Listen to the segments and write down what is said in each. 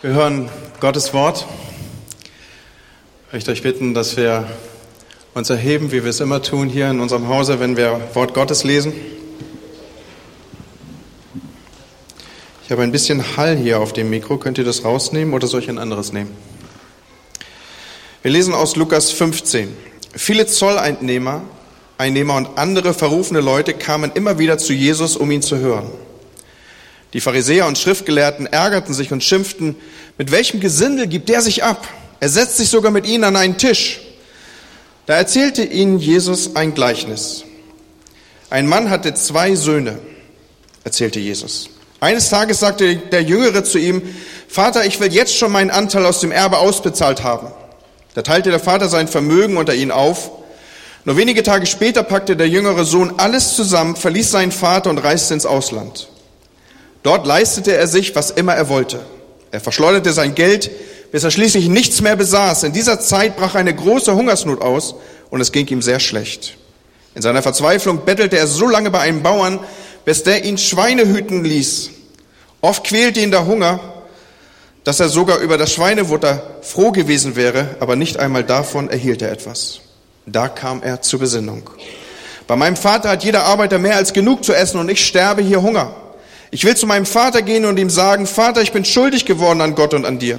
Wir hören Gottes Wort. Ich möchte euch bitten, dass wir uns erheben, wie wir es immer tun hier in unserem Hause, wenn wir Wort Gottes lesen. Ich habe ein bisschen Hall hier auf dem Mikro. Könnt ihr das rausnehmen oder soll ich ein anderes nehmen? Wir lesen aus Lukas 15. Viele Zolleinnehmer, Einnehmer und andere verrufene Leute kamen immer wieder zu Jesus, um ihn zu hören. Die Pharisäer und Schriftgelehrten ärgerten sich und schimpften, mit welchem Gesindel gibt der sich ab? Er setzt sich sogar mit ihnen an einen Tisch. Da erzählte ihnen Jesus ein Gleichnis. Ein Mann hatte zwei Söhne, erzählte Jesus. Eines Tages sagte der Jüngere zu ihm, Vater, ich will jetzt schon meinen Anteil aus dem Erbe ausbezahlt haben. Da teilte der Vater sein Vermögen unter ihn auf. Nur wenige Tage später packte der jüngere Sohn alles zusammen, verließ seinen Vater und reiste ins Ausland. Dort leistete er sich, was immer er wollte. Er verschleuderte sein Geld, bis er schließlich nichts mehr besaß. In dieser Zeit brach eine große Hungersnot aus und es ging ihm sehr schlecht. In seiner Verzweiflung bettelte er so lange bei einem Bauern, bis der ihn Schweine hüten ließ. Oft quälte ihn der Hunger, dass er sogar über das Schweinefutter froh gewesen wäre, aber nicht einmal davon erhielt er etwas. Da kam er zur Besinnung. Bei meinem Vater hat jeder Arbeiter mehr als genug zu essen und ich sterbe hier Hunger. Ich will zu meinem Vater gehen und ihm sagen, Vater, ich bin schuldig geworden an Gott und an dir.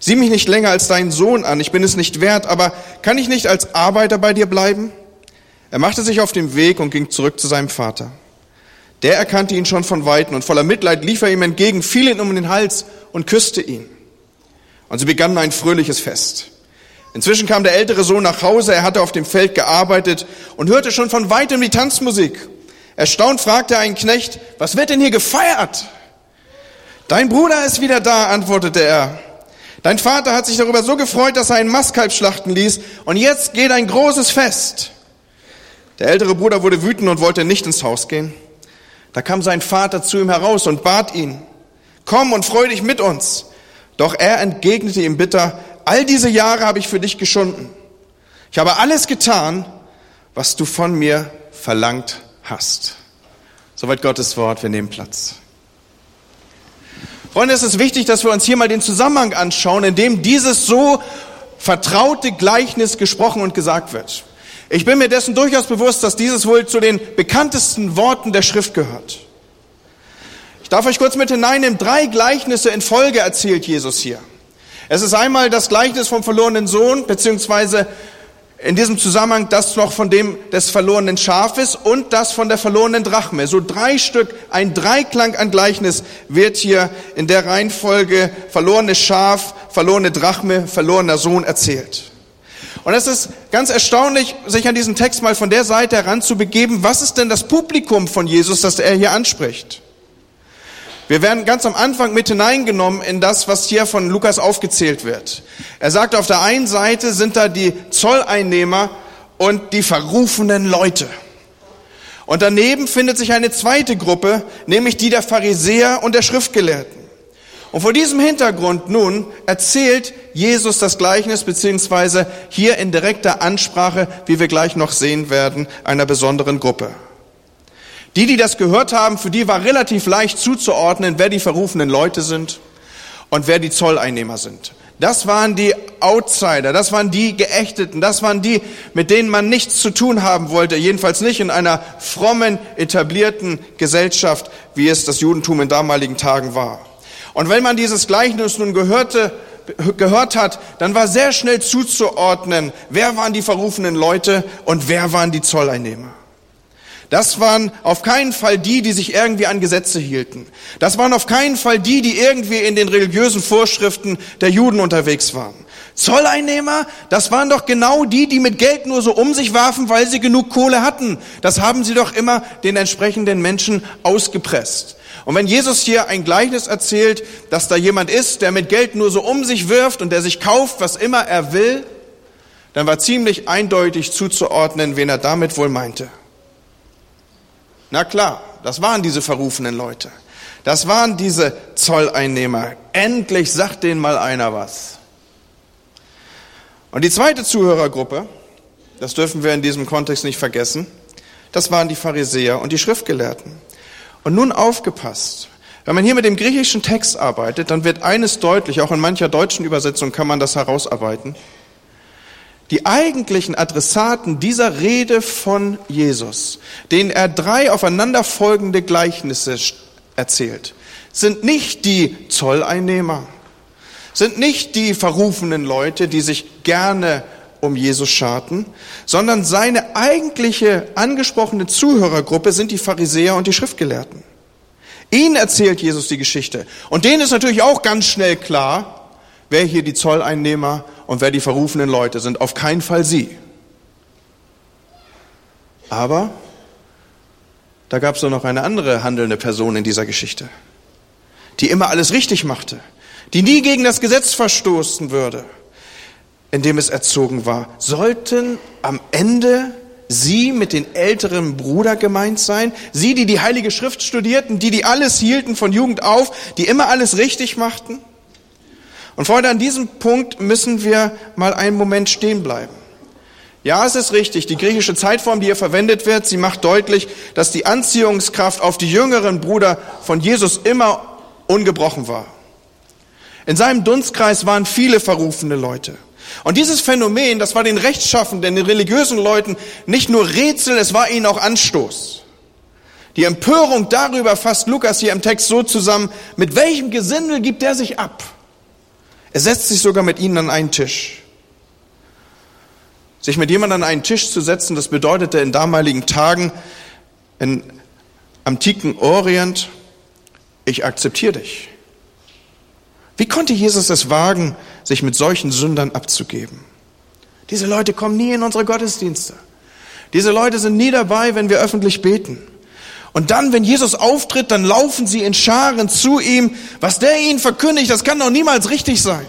Sieh mich nicht länger als deinen Sohn an, ich bin es nicht wert, aber kann ich nicht als Arbeiter bei dir bleiben? Er machte sich auf den Weg und ging zurück zu seinem Vater. Der erkannte ihn schon von Weitem und voller Mitleid lief er ihm entgegen, fiel ihn um den Hals und küsste ihn. Und sie begannen ein fröhliches Fest. Inzwischen kam der ältere Sohn nach Hause, er hatte auf dem Feld gearbeitet und hörte schon von weitem die Tanzmusik. Erstaunt fragte er einen Knecht, was wird denn hier gefeiert? Dein Bruder ist wieder da, antwortete er. Dein Vater hat sich darüber so gefreut, dass er einen Mastkalb schlachten ließ, und jetzt geht ein großes Fest. Der ältere Bruder wurde wütend und wollte nicht ins Haus gehen. Da kam sein Vater zu ihm heraus und bat ihn, komm und freu dich mit uns. Doch er entgegnete ihm bitter, all diese Jahre habe ich für dich geschunden. Ich habe alles getan, was du von mir verlangt hast. Soweit Gottes Wort, wir nehmen Platz. Freunde, es ist wichtig, dass wir uns hier mal den Zusammenhang anschauen, in dem dieses so vertraute Gleichnis gesprochen und gesagt wird. Ich bin mir dessen durchaus bewusst, dass dieses wohl zu den bekanntesten Worten der Schrift gehört. Ich darf euch kurz mit hineinnehmen, drei Gleichnisse in Folge erzählt Jesus hier. Es ist einmal das Gleichnis vom verlorenen Sohn, beziehungsweise in diesem Zusammenhang das noch von dem des verlorenen Schafes und das von der verlorenen Drachme. So drei Stück, ein Dreiklang an Gleichnis wird hier in der Reihenfolge verlorenes Schaf, verlorene Drachme, verlorener Sohn erzählt. Und es ist ganz erstaunlich, sich an diesen Text mal von der Seite heranzubegeben. Was ist denn das Publikum von Jesus, das er hier anspricht? Wir werden ganz am Anfang mit hineingenommen in das, was hier von Lukas aufgezählt wird. Er sagt, auf der einen Seite sind da die Zolleinnehmer und die verrufenen Leute. Und daneben findet sich eine zweite Gruppe, nämlich die der Pharisäer und der Schriftgelehrten. Und vor diesem Hintergrund nun erzählt Jesus das Gleichnis, beziehungsweise hier in direkter Ansprache, wie wir gleich noch sehen werden, einer besonderen Gruppe. Die, die das gehört haben, für die war relativ leicht zuzuordnen, wer die verrufenen Leute sind und wer die Zolleinnehmer sind. Das waren die Outsider, das waren die Geächteten, das waren die, mit denen man nichts zu tun haben wollte, jedenfalls nicht in einer frommen, etablierten Gesellschaft, wie es das Judentum in damaligen Tagen war. Und wenn man dieses Gleichnis nun gehörte, gehört hat, dann war sehr schnell zuzuordnen, wer waren die verrufenen Leute und wer waren die Zolleinnehmer. Das waren auf keinen Fall die, die sich irgendwie an Gesetze hielten. Das waren auf keinen Fall die, die irgendwie in den religiösen Vorschriften der Juden unterwegs waren. Zolleinnehmer, das waren doch genau die, die mit Geld nur so um sich warfen, weil sie genug Kohle hatten. Das haben sie doch immer den entsprechenden Menschen ausgepresst. Und wenn Jesus hier ein Gleichnis erzählt, dass da jemand ist, der mit Geld nur so um sich wirft und der sich kauft, was immer er will, dann war ziemlich eindeutig zuzuordnen, wen er damit wohl meinte. Na klar, das waren diese verrufenen Leute. Das waren diese Zolleinnehmer. Endlich sagt denen mal einer was. Und die zweite Zuhörergruppe, das dürfen wir in diesem Kontext nicht vergessen, das waren die Pharisäer und die Schriftgelehrten. Und nun aufgepasst. Wenn man hier mit dem griechischen Text arbeitet, dann wird eines deutlich, auch in mancher deutschen Übersetzung kann man das herausarbeiten. Die eigentlichen Adressaten dieser Rede von Jesus, denen er drei aufeinanderfolgende Gleichnisse erzählt, sind nicht die Zolleinnehmer, sind nicht die verrufenen Leute, die sich gerne um Jesus scharten, sondern seine eigentliche angesprochene Zuhörergruppe sind die Pharisäer und die Schriftgelehrten. Ihnen erzählt Jesus die Geschichte. Und denen ist natürlich auch ganz schnell klar, wer hier die Zolleinnehmer und wer die verrufenen Leute sind. Auf keinen Fall sie. Aber da gab es doch noch eine andere handelnde Person in dieser Geschichte, die immer alles richtig machte, die nie gegen das Gesetz verstoßen würde, in dem es erzogen war. Sollten am Ende Sie mit den älteren Bruder gemeint sein? Sie, die die Heilige Schrift studierten, die, die alles hielten von Jugend auf, die immer alles richtig machten? Und Freunde, an diesem Punkt müssen wir mal einen Moment stehen bleiben. Ja, es ist richtig, die griechische Zeitform, die hier verwendet wird, sie macht deutlich, dass die Anziehungskraft auf die jüngeren Brüder von Jesus immer ungebrochen war. In seinem Dunstkreis waren viele verrufene Leute. Und dieses Phänomen, das war den Rechtschaffenden, den religiösen Leuten nicht nur Rätsel, es war ihnen auch Anstoß. Die Empörung darüber fasst Lukas hier im Text so zusammen, mit welchem Gesindel gibt er sich ab? Er setzt sich sogar mit ihnen an einen Tisch. Sich mit jemandem an einen Tisch zu setzen, das bedeutete in damaligen Tagen, im antiken Orient, ich akzeptiere dich. Wie konnte Jesus es wagen, sich mit solchen Sündern abzugeben? Diese Leute kommen nie in unsere Gottesdienste. Diese Leute sind nie dabei, wenn wir öffentlich beten. Und dann, wenn Jesus auftritt, dann laufen sie in Scharen zu ihm. Was der ihnen verkündigt, das kann doch niemals richtig sein.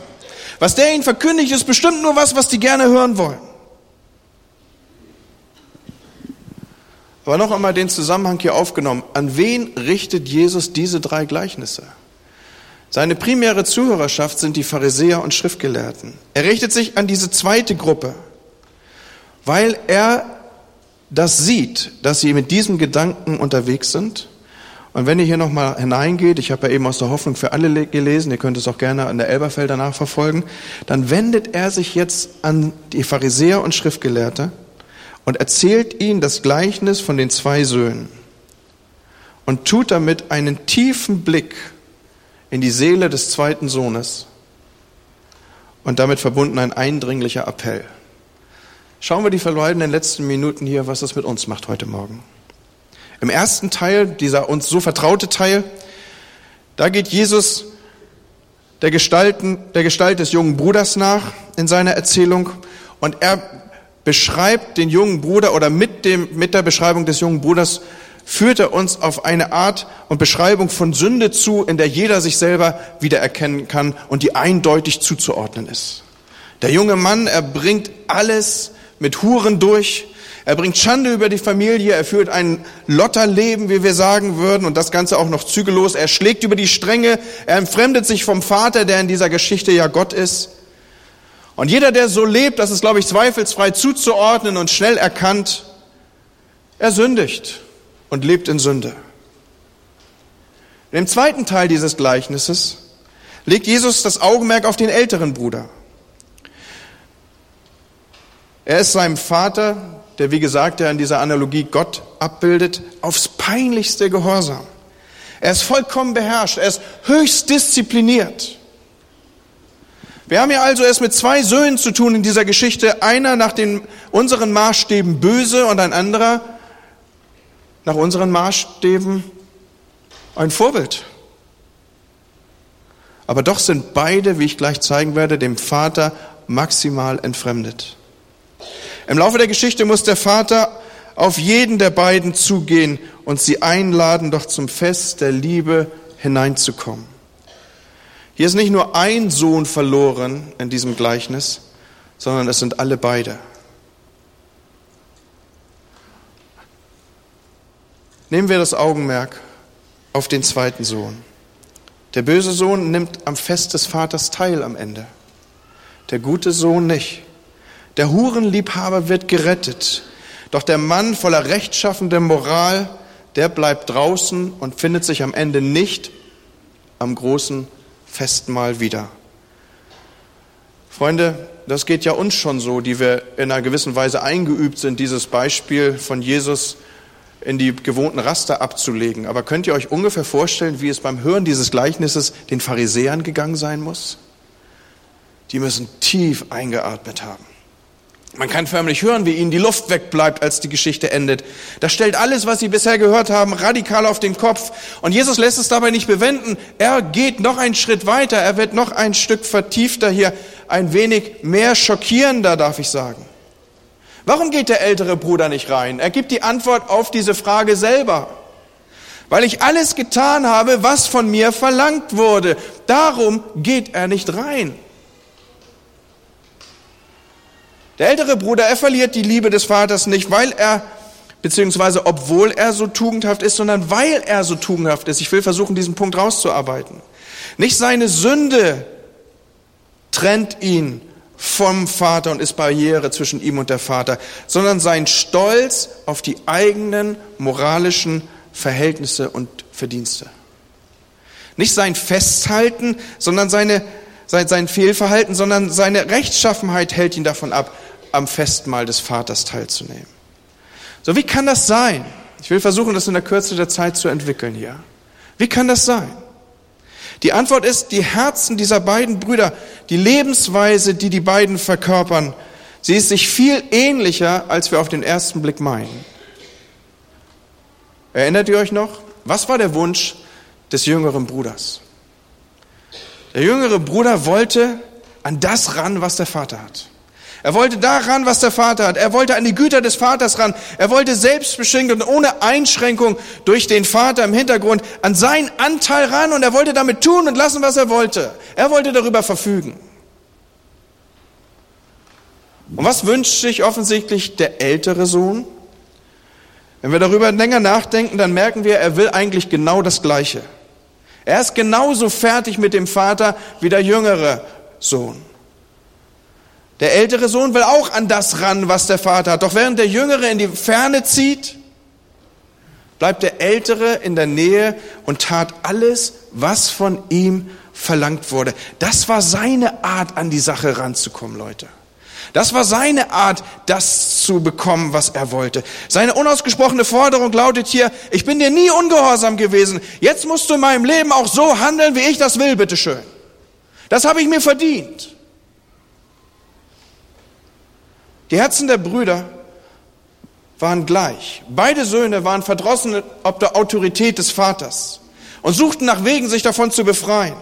Was der ihnen verkündigt, ist bestimmt nur was, was die gerne hören wollen. Aber noch einmal den Zusammenhang hier aufgenommen. An wen richtet Jesus diese drei Gleichnisse? Seine primäre Zuhörerschaft sind die Pharisäer und Schriftgelehrten. Er richtet sich an diese zweite Gruppe, weil er das sieht, dass sie mit diesem Gedanken unterwegs sind. Und wenn ihr hier nochmal hineingeht, ich habe ja eben aus der Hoffnung für alle gelesen, ihr könnt es auch gerne an der Elberfelder nachverfolgen, dann wendet er sich jetzt an die Pharisäer und Schriftgelehrte und erzählt ihnen das Gleichnis von den zwei Söhnen und tut damit einen tiefen Blick in die Seele des zweiten Sohnes und damit verbunden ein eindringlicher Appell. Schauen wir die verbleibenden letzten Minuten hier, was das mit uns macht heute Morgen. Im ersten Teil, dieser uns so vertraute Teil, da geht Jesus der, Gestalten, der Gestalt des jungen Bruders nach in seiner Erzählung und er beschreibt den jungen Bruder oder mit, dem, mit der Beschreibung des jungen Bruders führt er uns auf eine Art und Beschreibung von Sünde zu, in der jeder sich selber wiedererkennen kann und die eindeutig zuzuordnen ist. Der junge Mann, er bringt alles mit Huren durch, er bringt Schande über die Familie, er führt ein Lotterleben, wie wir sagen würden, und das Ganze auch noch zügellos. Er schlägt über die Stränge, er entfremdet sich vom Vater, der in dieser Geschichte ja Gott ist. Und jeder, der so lebt, das ist, glaube ich, zweifelsfrei zuzuordnen und schnell erkannt, er sündigt und lebt in Sünde. Im zweiten Teil dieses Gleichnisses legt Jesus das Augenmerk auf den älteren Bruder. Er ist seinem Vater, der wie gesagt ja in dieser Analogie Gott abbildet, aufs peinlichste Gehorsam. Er ist vollkommen beherrscht, er ist höchst diszipliniert. Wir haben ja also es mit zwei Söhnen zu tun in dieser Geschichte, einer nach den unseren Maßstäben böse und ein anderer nach unseren Maßstäben ein Vorbild. Aber doch sind beide, wie ich gleich zeigen werde, dem Vater maximal entfremdet. Im Laufe der Geschichte muss der Vater auf jeden der beiden zugehen und sie einladen, doch zum Fest der Liebe hineinzukommen. Hier ist nicht nur ein Sohn verloren in diesem Gleichnis, sondern es sind alle beide. Nehmen wir das Augenmerk auf den zweiten Sohn. Der böse Sohn nimmt am Fest des Vaters teil am Ende. Der gute Sohn nicht. Der Hurenliebhaber wird gerettet. Doch der Mann voller rechtschaffender Moral, der bleibt draußen und findet sich am Ende nicht am großen Festmahl wieder. Freunde, das geht ja uns schon so, die wir in einer gewissen Weise eingeübt sind, dieses Beispiel von Jesus in die gewohnten Raster abzulegen. Aber könnt ihr euch ungefähr vorstellen, wie es beim Hören dieses Gleichnisses den Pharisäern gegangen sein muss? Die müssen tief eingeatmet haben. Man kann förmlich hören, wie ihnen die Luft wegbleibt, als die Geschichte endet. Das stellt alles, was sie bisher gehört haben, radikal auf den Kopf. Und Jesus lässt es dabei nicht bewenden. Er geht noch einen Schritt weiter. Er wird noch ein Stück vertiefter hier, ein wenig mehr schockierender, darf ich sagen. Warum geht der ältere Bruder nicht rein? Er gibt die Antwort auf diese Frage selber. Weil ich alles getan habe, was von mir verlangt wurde. Darum geht er nicht rein. Der ältere Bruder, er verliert die Liebe des Vaters nicht, weil er, beziehungsweise obwohl er so tugendhaft ist, sondern weil er so tugendhaft ist. Ich will versuchen, diesen Punkt rauszuarbeiten. Nicht seine Sünde trennt ihn vom Vater und ist Barriere zwischen ihm und der Vater, sondern sein Stolz auf die eigenen moralischen Verhältnisse und Verdienste. Nicht sein Festhalten, sondern seine, sein, sein Fehlverhalten, sondern seine Rechtschaffenheit hält ihn davon ab, am Festmahl des Vaters teilzunehmen. So, wie kann das sein? Ich will versuchen, das in der Kürze der Zeit zu entwickeln hier. Wie kann das sein? Die Antwort ist, die Herzen dieser beiden Brüder, die Lebensweise, die die beiden verkörpern, sie ist sich viel ähnlicher, als wir auf den ersten Blick meinen. Erinnert ihr euch noch? Was war der Wunsch des jüngeren Bruders? Der jüngere Bruder wollte an das ran, was der Vater hat. Er wollte daran, was der Vater hat. Er wollte an die Güter des Vaters ran. Er wollte selbstbeschränkt und ohne Einschränkung durch den Vater im Hintergrund an seinen Anteil ran und er wollte damit tun und lassen, was er wollte. Er wollte darüber verfügen. Und was wünscht sich offensichtlich der ältere Sohn? Wenn wir darüber länger nachdenken, dann merken wir, er will eigentlich genau das Gleiche. Er ist genauso fertig mit dem Vater wie der jüngere Sohn. Der ältere Sohn will auch an das ran, was der Vater hat. Doch während der jüngere in die Ferne zieht, bleibt der ältere in der Nähe und tat alles, was von ihm verlangt wurde. Das war seine Art, an die Sache ranzukommen, Leute. Das war seine Art, das zu bekommen, was er wollte. Seine unausgesprochene Forderung lautet hier, ich bin dir nie ungehorsam gewesen. Jetzt musst du in meinem Leben auch so handeln, wie ich das will, bitteschön. Das habe ich mir verdient. Die Herzen der Brüder waren gleich. Beide Söhne waren verdrossen ob der Autorität des Vaters und suchten nach Wegen, sich davon zu befreien.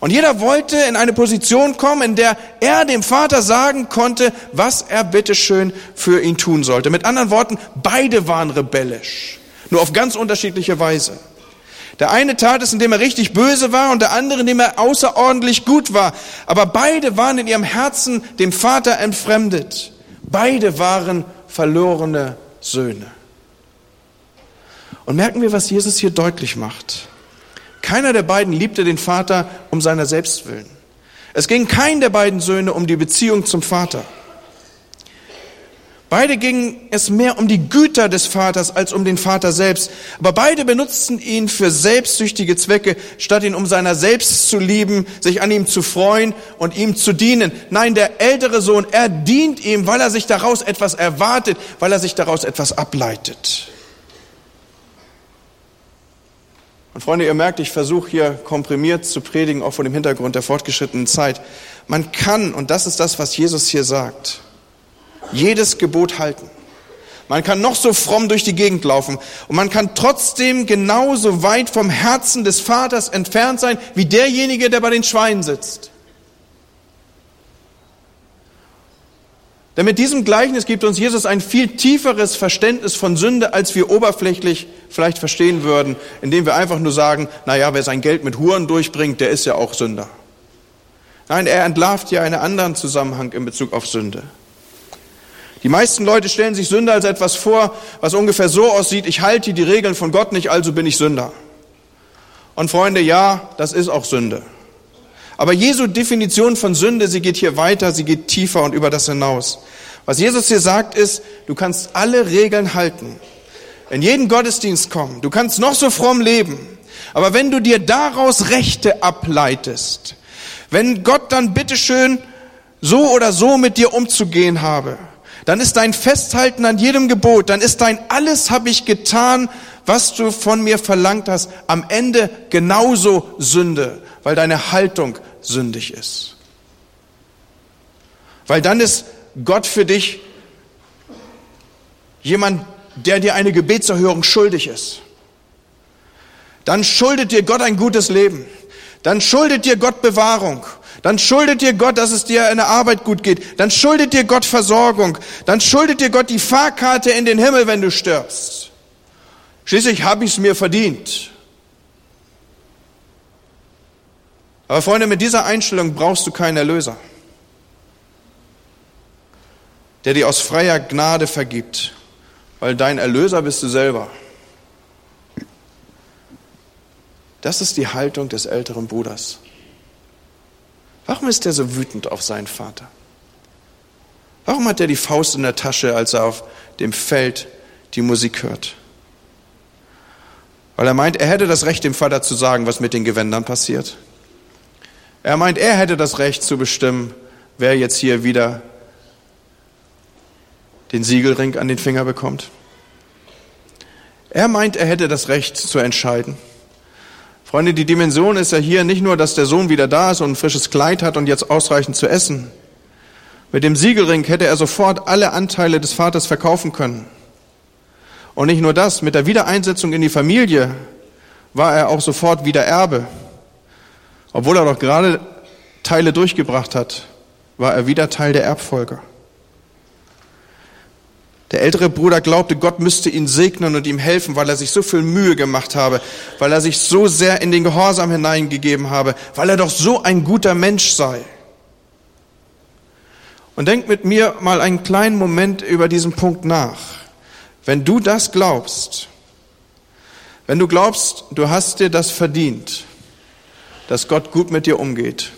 Und jeder wollte in eine Position kommen, in der er dem Vater sagen konnte, was er bitteschön für ihn tun sollte. Mit anderen Worten, beide waren rebellisch, nur auf ganz unterschiedliche Weise. Der eine tat es, indem er richtig böse war und der andere, indem er außerordentlich gut war. Aber beide waren in ihrem Herzen dem Vater entfremdet. Beide waren verlorene Söhne. Und merken wir, was Jesus hier deutlich macht. Keiner der beiden liebte den Vater um seiner selbst willen. Es ging kein der beiden Söhne um die Beziehung zum Vater. Beide ging es mehr um die Güter des Vaters als um den Vater selbst. Aber beide benutzten ihn für selbstsüchtige Zwecke, statt ihn um seiner selbst zu lieben, sich an ihm zu freuen und ihm zu dienen. Nein, der ältere Sohn, er dient ihm, weil er sich daraus etwas erwartet, weil er sich daraus etwas ableitet. Und Freunde, ihr merkt, ich versuche hier komprimiert zu predigen, auch vor dem Hintergrund der fortgeschrittenen Zeit. Man kann, und das ist das, was Jesus hier sagt, jedes Gebot halten. Man kann noch so fromm durch die Gegend laufen und man kann trotzdem genauso weit vom Herzen des Vaters entfernt sein wie derjenige, der bei den Schweinen sitzt. Denn mit diesem Gleichnis gibt uns Jesus ein viel tieferes Verständnis von Sünde, als wir oberflächlich vielleicht verstehen würden, indem wir einfach nur sagen, na ja, wer sein Geld mit Huren durchbringt, der ist ja auch Sünder. Nein, er entlarvt hier einen anderen Zusammenhang in Bezug auf Sünde. Die meisten Leute stellen sich Sünde als etwas vor, was ungefähr so aussieht, ich halte die Regeln von Gott nicht, also bin ich Sünder. Und Freunde, ja, das ist auch Sünde. Aber Jesu Definition von Sünde, sie geht hier weiter, sie geht tiefer und über das hinaus. Was Jesus hier sagt ist, du kannst alle Regeln halten, in jeden Gottesdienst kommen, du kannst noch so fromm leben, Aber wenn du dir daraus Rechte ableitest, wenn Gott dann bitteschön so oder so mit dir umzugehen habe, dann ist dein Festhalten an jedem Gebot, dann ist dein alles habe ich getan, was du von mir verlangt hast, am Ende genauso Sünde, weil deine Haltung sündig ist. Weil dann ist Gott für dich jemand, der dir eine Gebetserhörung schuldig ist. Dann schuldet dir Gott ein gutes Leben. Dann schuldet dir Gott Bewahrung. Dann schuldet dir Gott, dass es dir in der Arbeit gut geht. Dann schuldet dir Gott Versorgung. Dann schuldet dir Gott die Fahrkarte in den Himmel, wenn du stirbst. Schließlich habe ich es mir verdient. Aber Freunde, mit dieser Einstellung brauchst du keinen Erlöser, der dir aus freier Gnade vergibt, weil dein Erlöser bist du selber. Das ist die Haltung des älteren Bruders. Warum ist er so wütend auf seinen Vater? Warum hat er die Faust in der Tasche, als er auf dem Feld die Musik hört? Weil er meint, er hätte das Recht, dem Vater zu sagen, was mit den Gewändern passiert. Er meint, er hätte das Recht zu bestimmen, wer jetzt hier wieder den Siegelring an den Finger bekommt. Er meint, er hätte das Recht zu entscheiden. Freunde, die Dimension ist ja hier nicht nur, dass der Sohn wieder da ist und ein frisches Kleid hat und jetzt ausreichend zu essen. Mit dem Siegelring hätte er sofort alle Anteile des Vaters verkaufen können. Und nicht nur das, mit der Wiedereinsetzung in die Familie war er auch sofort wieder Erbe. Obwohl er doch gerade Teile durchgebracht hat, war er wieder Teil der Erbfolge. Der ältere Bruder glaubte, Gott müsste ihn segnen und ihm helfen, weil er sich so viel Mühe gemacht habe, weil er sich so sehr in den Gehorsam hineingegeben habe, weil er doch so ein guter Mensch sei. Und denk mit mir mal einen kleinen Moment über diesen Punkt nach. Wenn du das glaubst, wenn du glaubst, du hast dir das verdient, dass Gott gut mit dir umgeht,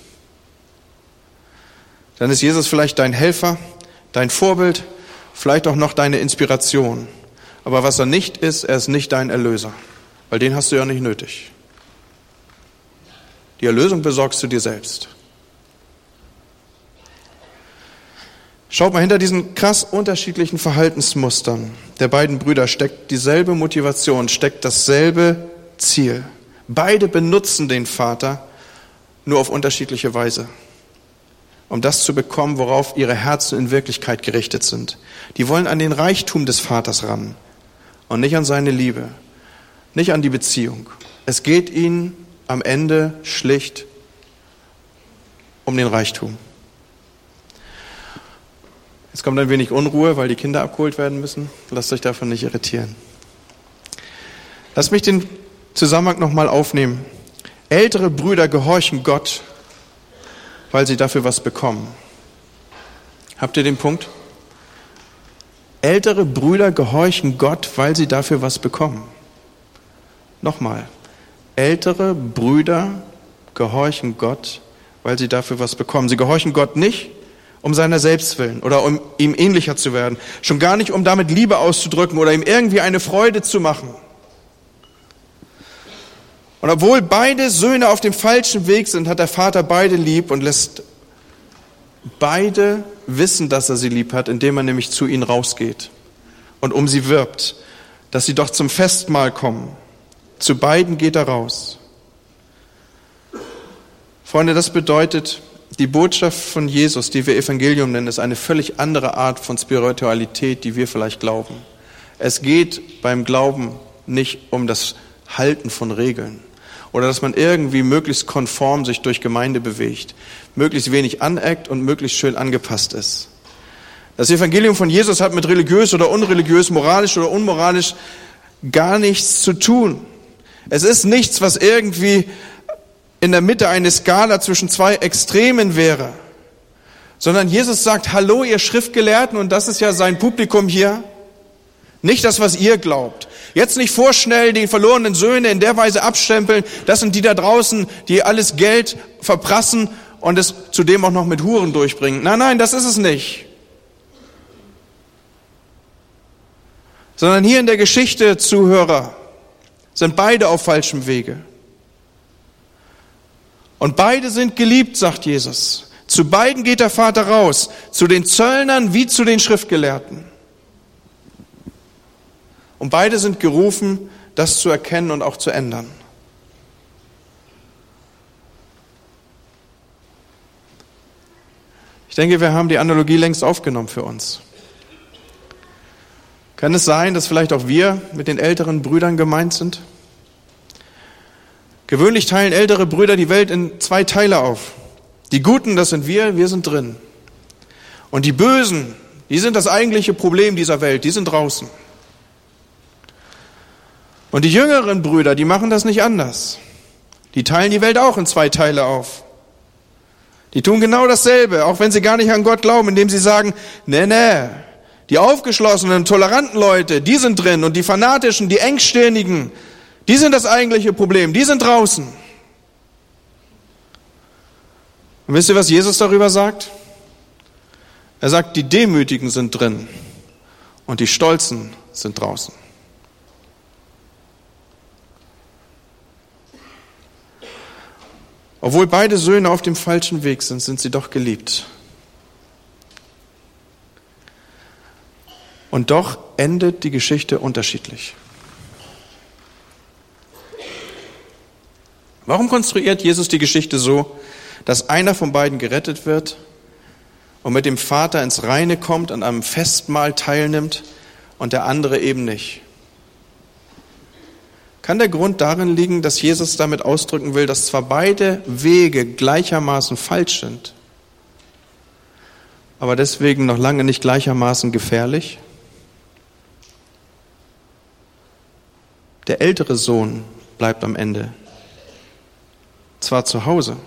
dann ist Jesus vielleicht dein Helfer, dein Vorbild, vielleicht auch noch deine Inspiration. Aber was er nicht ist, er ist nicht dein Erlöser, weil den hast du ja nicht nötig. Die Erlösung besorgst du dir selbst. Schaut mal, hinter diesen krass unterschiedlichen Verhaltensmustern der beiden Brüder steckt dieselbe Motivation, steckt dasselbe Ziel. Beide benutzen den Vater nur auf unterschiedliche Weise, um das zu bekommen, worauf ihre Herzen in Wirklichkeit gerichtet sind. Die wollen an den Reichtum des Vaters ran und nicht an seine Liebe, nicht an die Beziehung. Es geht ihnen am Ende schlicht um den Reichtum. Jetzt kommt ein wenig Unruhe, weil die Kinder abgeholt werden müssen. Lasst euch davon nicht irritieren. Lasst mich den Zusammenhang nochmal aufnehmen. Ältere Brüder gehorchen Gott, weil sie dafür was bekommen. Habt ihr den Punkt? Ältere Brüder gehorchen Gott, weil sie dafür was bekommen. Nochmal. Ältere Brüder gehorchen Gott, weil sie dafür was bekommen. Sie gehorchen Gott nicht, um seiner selbst willen oder um ihm ähnlicher zu werden. Schon gar nicht, um damit Liebe auszudrücken oder ihm irgendwie eine Freude zu machen. Und obwohl beide Söhne auf dem falschen Weg sind, hat der Vater beide lieb und lässt beide wissen, dass er sie lieb hat, indem er nämlich zu ihnen rausgeht und um sie wirbt, dass sie doch zum Festmahl kommen. Zu beiden geht er raus. Freunde, das bedeutet, die Botschaft von Jesus, die wir Evangelium nennen, ist eine völlig andere Art von Spiritualität, die wir vielleicht glauben. Es geht beim Glauben nicht um das Halten von Regeln oder dass man irgendwie möglichst konform sich durch Gemeinde bewegt, möglichst wenig aneckt und möglichst schön angepasst ist. Das Evangelium von Jesus hat mit religiös oder unreligiös, moralisch oder unmoralisch gar nichts zu tun. Es ist nichts, was irgendwie in der Mitte eine Skala zwischen zwei Extremen wäre, sondern Jesus sagt, hallo ihr Schriftgelehrten, und das ist ja sein Publikum hier, nicht das, was ihr glaubt. Jetzt nicht vorschnell die verlorenen Söhne in der Weise abstempeln, das sind die da draußen, die alles Geld verprassen und es zudem auch noch mit Huren durchbringen. Nein, nein, das ist es nicht. Sondern hier in der Geschichte, Zuhörer, sind beide auf falschem Wege. Und beide sind geliebt, sagt Jesus. Zu beiden geht der Vater raus, zu den Zöllnern wie zu den Schriftgelehrten. Und beide sind gerufen, das zu erkennen und auch zu ändern. Ich denke, wir haben die Analogie längst aufgenommen für uns. Kann es sein, dass vielleicht auch wir mit den älteren Brüdern gemeint sind? Gewöhnlich teilen ältere Brüder die Welt in zwei Teile auf. Die Guten, das sind wir, wir sind drin. Und die Bösen, die sind das eigentliche Problem dieser Welt, die sind draußen. Und die jüngeren Brüder, die machen das nicht anders. Die teilen die Welt auch in zwei Teile auf. Die tun genau dasselbe, auch wenn sie gar nicht an Gott glauben, indem sie sagen, nee, nee, die aufgeschlossenen, toleranten Leute, die sind drin und die fanatischen, die engstirnigen, die sind das eigentliche Problem, die sind draußen. Und wisst ihr, was Jesus darüber sagt? Er sagt, die Demütigen sind drin und die Stolzen sind draußen. Obwohl beide Söhne auf dem falschen Weg sind, sind sie doch geliebt. Und doch endet die Geschichte unterschiedlich. Warum konstruiert Jesus die Geschichte so, dass einer von beiden gerettet wird und mit dem Vater ins Reine kommt, an einem Festmahl teilnimmt und der andere eben nicht? Kann der Grund darin liegen, dass Jesus damit ausdrücken will, dass zwar beide Wege gleichermaßen falsch sind, aber deswegen noch lange nicht gleichermaßen gefährlich? Der ältere Sohn bleibt am Ende zwar zu Hause.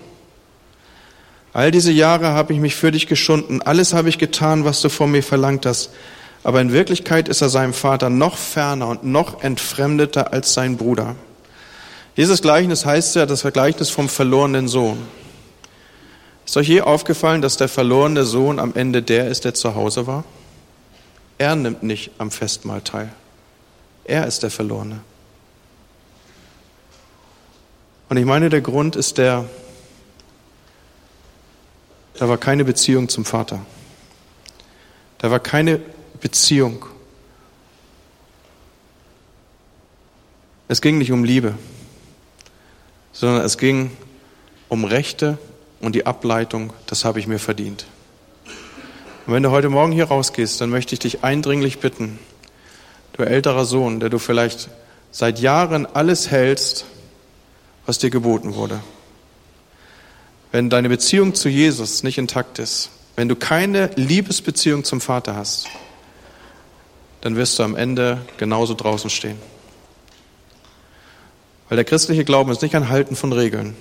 All diese Jahre habe ich mich für dich geschunden, alles habe ich getan, was du von mir verlangt hast, aber in Wirklichkeit ist er seinem Vater noch ferner und noch entfremdeter als sein Bruder. Dieses Gleichnis heißt ja das Vergleichnis vom verlorenen Sohn. Ist euch je aufgefallen, dass der verlorene Sohn am Ende der ist, der zu Hause war? Er nimmt nicht am Festmahl teil. Er ist der Verlorene. Und ich meine, der Grund ist der, da war keine Beziehung zum Vater. Da war keine Beziehung. Es ging nicht um Liebe, sondern es ging um Rechte und die Ableitung, das habe ich mir verdient. Und wenn du heute Morgen hier rausgehst, dann möchte ich dich eindringlich bitten, du älterer Sohn, der du vielleicht seit Jahren alles hältst, was dir geboten wurde. Wenn deine Beziehung zu Jesus nicht intakt ist, wenn du keine Liebesbeziehung zum Vater hast, dann wirst du am Ende genauso draußen stehen. Weil der christliche Glauben ist nicht ein Halten von Regeln,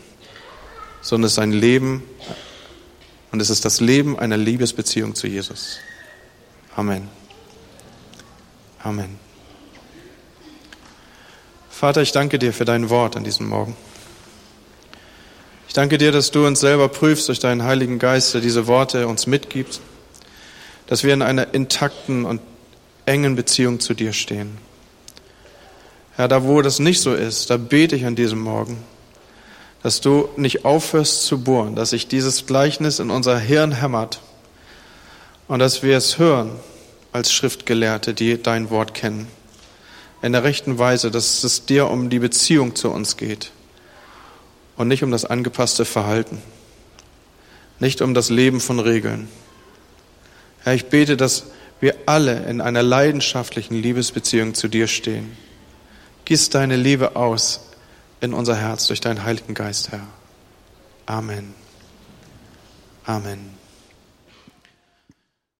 sondern es ist ein Leben und es ist das Leben einer Liebesbeziehung zu Jesus. Amen. Amen. Vater, ich danke dir für dein Wort an diesem Morgen. Ich danke dir, dass du uns selber prüfst durch deinen Heiligen Geist, der diese Worte uns mitgibt, dass wir in einer intakten und engen Beziehung zu dir stehen. Herr, da wo das nicht so ist, da bete ich an diesem Morgen, dass du nicht aufhörst zu bohren, dass sich dieses Gleichnis in unser Hirn hämmert und dass wir es hören als Schriftgelehrte, die dein Wort kennen. In der rechten Weise, dass es dir um die Beziehung zu uns geht und nicht um das angepasste Verhalten, nicht um das Leben von Regeln. Herr, ich bete, dass wir alle in einer leidenschaftlichen Liebesbeziehung zu dir stehen. Gieß deine Liebe aus in unser Herz durch deinen Heiligen Geist, Herr. Amen. Amen.